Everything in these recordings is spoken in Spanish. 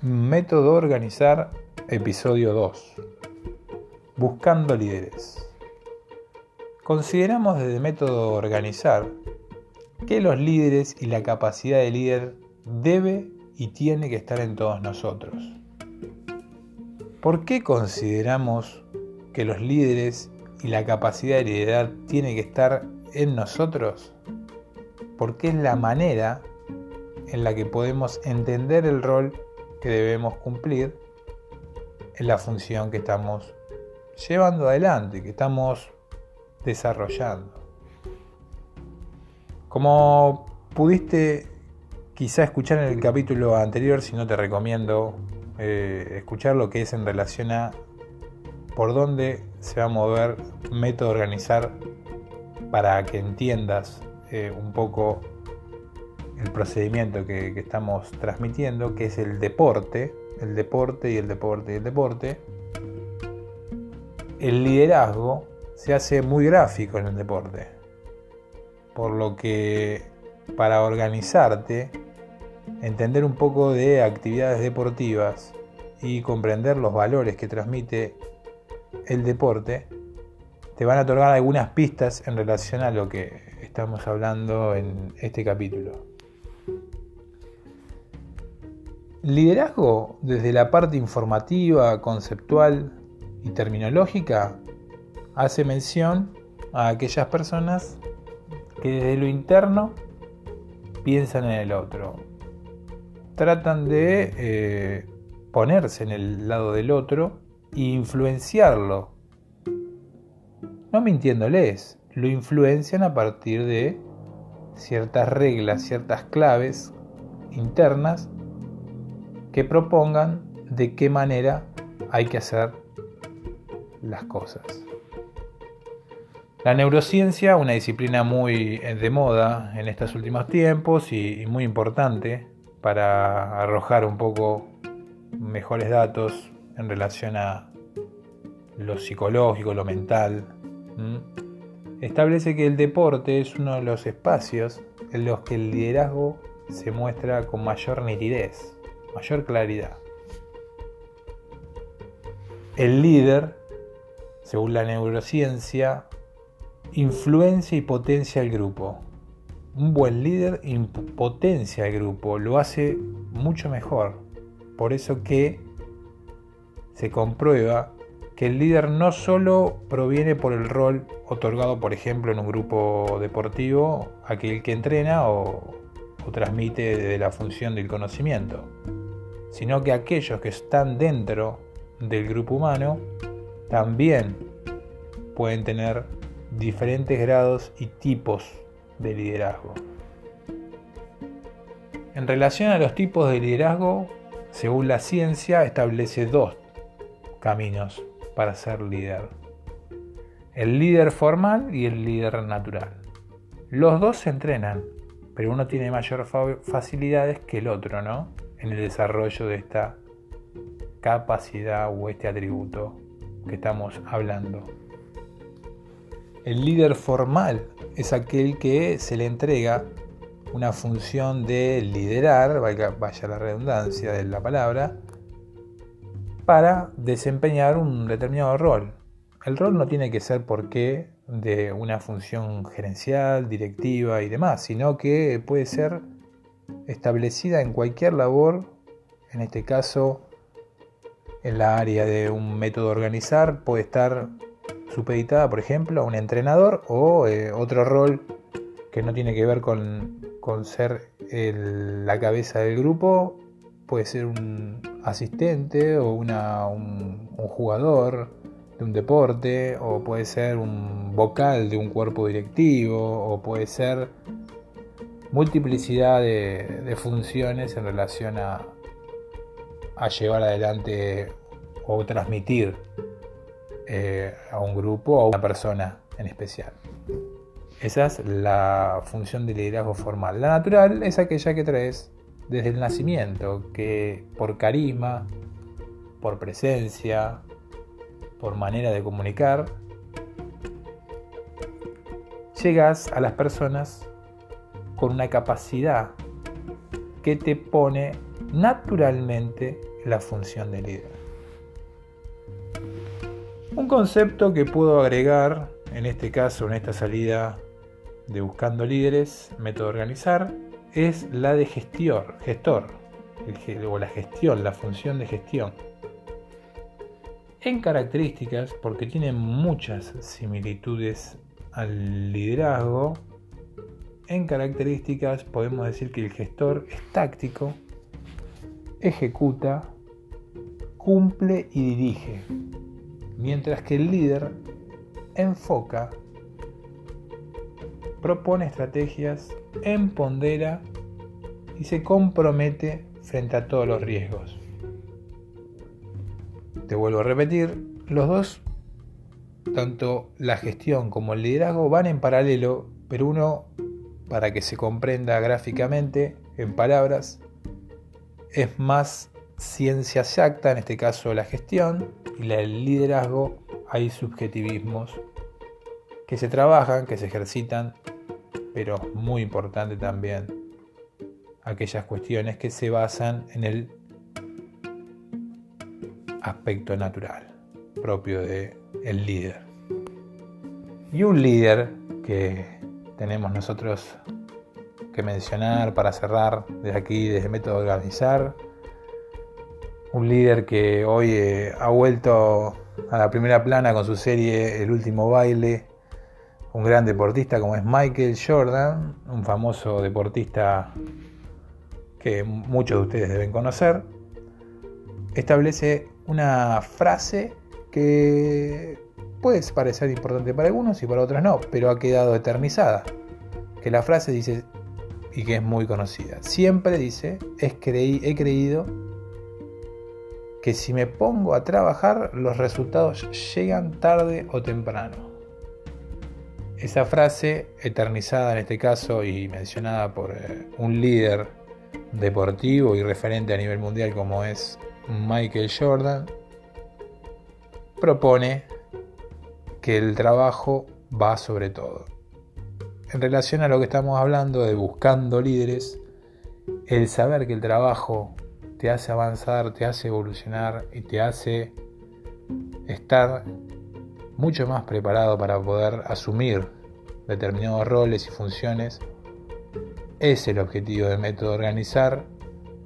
Método Organizar, episodio 2. Buscando líderes. Consideramos desde Método Organizar que los líderes y la capacidad de líder debe y tiene que estar en todos nosotros. ¿Por qué consideramos que los líderes y la capacidad de liderar tiene que estar en nosotros? Porque es la manera en la que podemos entender el rol que debemos cumplir en la función que estamos llevando adelante, que estamos desarrollando. Como pudiste quizá escuchar en el capítulo anterior, si no te recomiendo eh, escuchar lo que es en relación a por dónde se va a mover método organizar para que entiendas eh, un poco el procedimiento que, estamos transmitiendo, que es el deporte, el deporte y el deporte y el deporte, el liderazgo se hace muy gráfico en el deporte. Por lo que para organizarte, entender un poco de actividades deportivas y comprender los valores que transmite el deporte, te van a otorgar algunas pistas en relación a lo que estamos hablando en este capítulo. Liderazgo desde la parte informativa, conceptual y terminológica hace mención a aquellas personas que desde lo interno piensan en el otro. Tratan de eh, ponerse en el lado del otro e influenciarlo. No mintiéndoles, lo influencian a partir de ciertas reglas, ciertas claves internas que propongan de qué manera hay que hacer las cosas. La neurociencia, una disciplina muy de moda en estos últimos tiempos y, muy importante para arrojar un poco mejores datos en relación a lo psicológico, lo mental, establece que el deporte es uno de los espacios en los que el liderazgo se muestra con mayor nitidez mayor claridad. El líder, según la neurociencia, influencia y potencia el grupo. Un buen líder potencia el grupo, lo hace mucho mejor. Por eso que se comprueba que el líder no solo proviene por el rol otorgado, por ejemplo, en un grupo deportivo, aquel que entrena o, o transmite de la función del conocimiento, sino que aquellos que están dentro del grupo humano también pueden tener diferentes grados y tipos de liderazgo. En relación a los tipos de liderazgo, según la ciencia, establece dos caminos para ser líder. El líder formal y el líder natural. Los dos se entrenan, pero uno tiene mayor facilidades que el otro, ¿no? En el desarrollo de esta capacidad o este atributo que estamos hablando. El líder formal es aquel que se le entrega una función de liderar, vaya, la redundancia de la palabra, para desempeñar un determinado rol. El rol no tiene que ser porque de una función gerencial, directiva y demás, sino que puede ser establecida en cualquier labor, en este caso en la área de un método organizar, puede estar supeditada, por ejemplo, a un entrenador o eh, otro rol que no tiene que ver con, ser la cabeza del grupo, puede ser un asistente o un jugador de un deporte, o puede ser un vocal de un cuerpo directivo, o puede ser multiplicidad de, funciones en relación a, llevar adelante o transmitir eh, a un grupo o a una persona en especial. Esa es la función de liderazgo formal. La natural es aquella que traes desde el nacimiento, que por carisma, por presencia, por manera de comunicar, llegas a las personas con una capacidad que te pone naturalmente la función de líder. Un concepto que puedo agregar en este caso, en esta salida de Buscando Líderes, método organizar, es la de gestor, gestor, o la gestión, la función de gestión. En características, porque tiene muchas similitudes al liderazgo, en características podemos decir que el gestor es táctico, ejecuta, cumple y dirige, mientras que el líder enfoca, propone estrategias, empondera y se compromete frente a todos los riesgos. Te vuelvo a repetir, los dos, tanto la gestión como el liderazgo, van en paralelo, pero uno, para que se comprenda gráficamente, en palabras, es más ciencia exacta, en este caso la gestión, y el liderazgo hay subjetivismos que se trabajan, que se ejercitan, pero muy importante también aquellas cuestiones que se basan en el aspecto natural propio de el líder. Y un líder que tenemos nosotros que mencionar para cerrar desde aquí, desde Método Organizar, un líder que hoy eh, ha vuelto a la primera plana con su serie El último baile, un gran deportista como es Michael Jordan, un famoso deportista que muchos de ustedes deben conocer, establece una frase que puede parecer importante para algunos y para otros no, pero ha quedado eternizada. Que la frase dice, y que es muy conocida, siempre dice, es he creído que si me pongo a trabajar los resultados llegan tarde o temprano. Esa frase, eternizada en este caso y mencionada por eh, un líder deportivo y referente a nivel mundial como es Michael Jordan, propone que el trabajo va sobre todo. En relación a lo que estamos hablando de buscando líderes, el saber que el trabajo te hace avanzar, te hace evolucionar y te hace estar mucho más preparado para poder asumir determinados roles y funciones. Es el objetivo del método organizar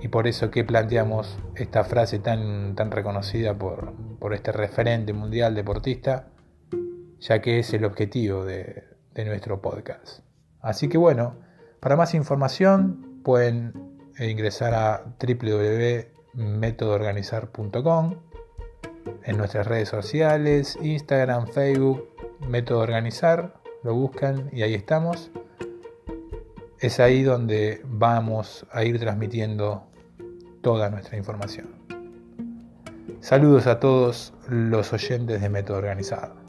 y por eso que planteamos esta frase tan, tan reconocida por, por este referente mundial deportista, ya que es el objetivo de, nuestro podcast. Así que bueno, para más información pueden e ingresar a www.metodoorganizar.com en nuestras redes sociales, Instagram, Facebook, Método Organizar, lo buscan y ahí estamos. Es ahí donde vamos a ir transmitiendo toda nuestra información. Saludos a todos los oyentes de Método Organizar.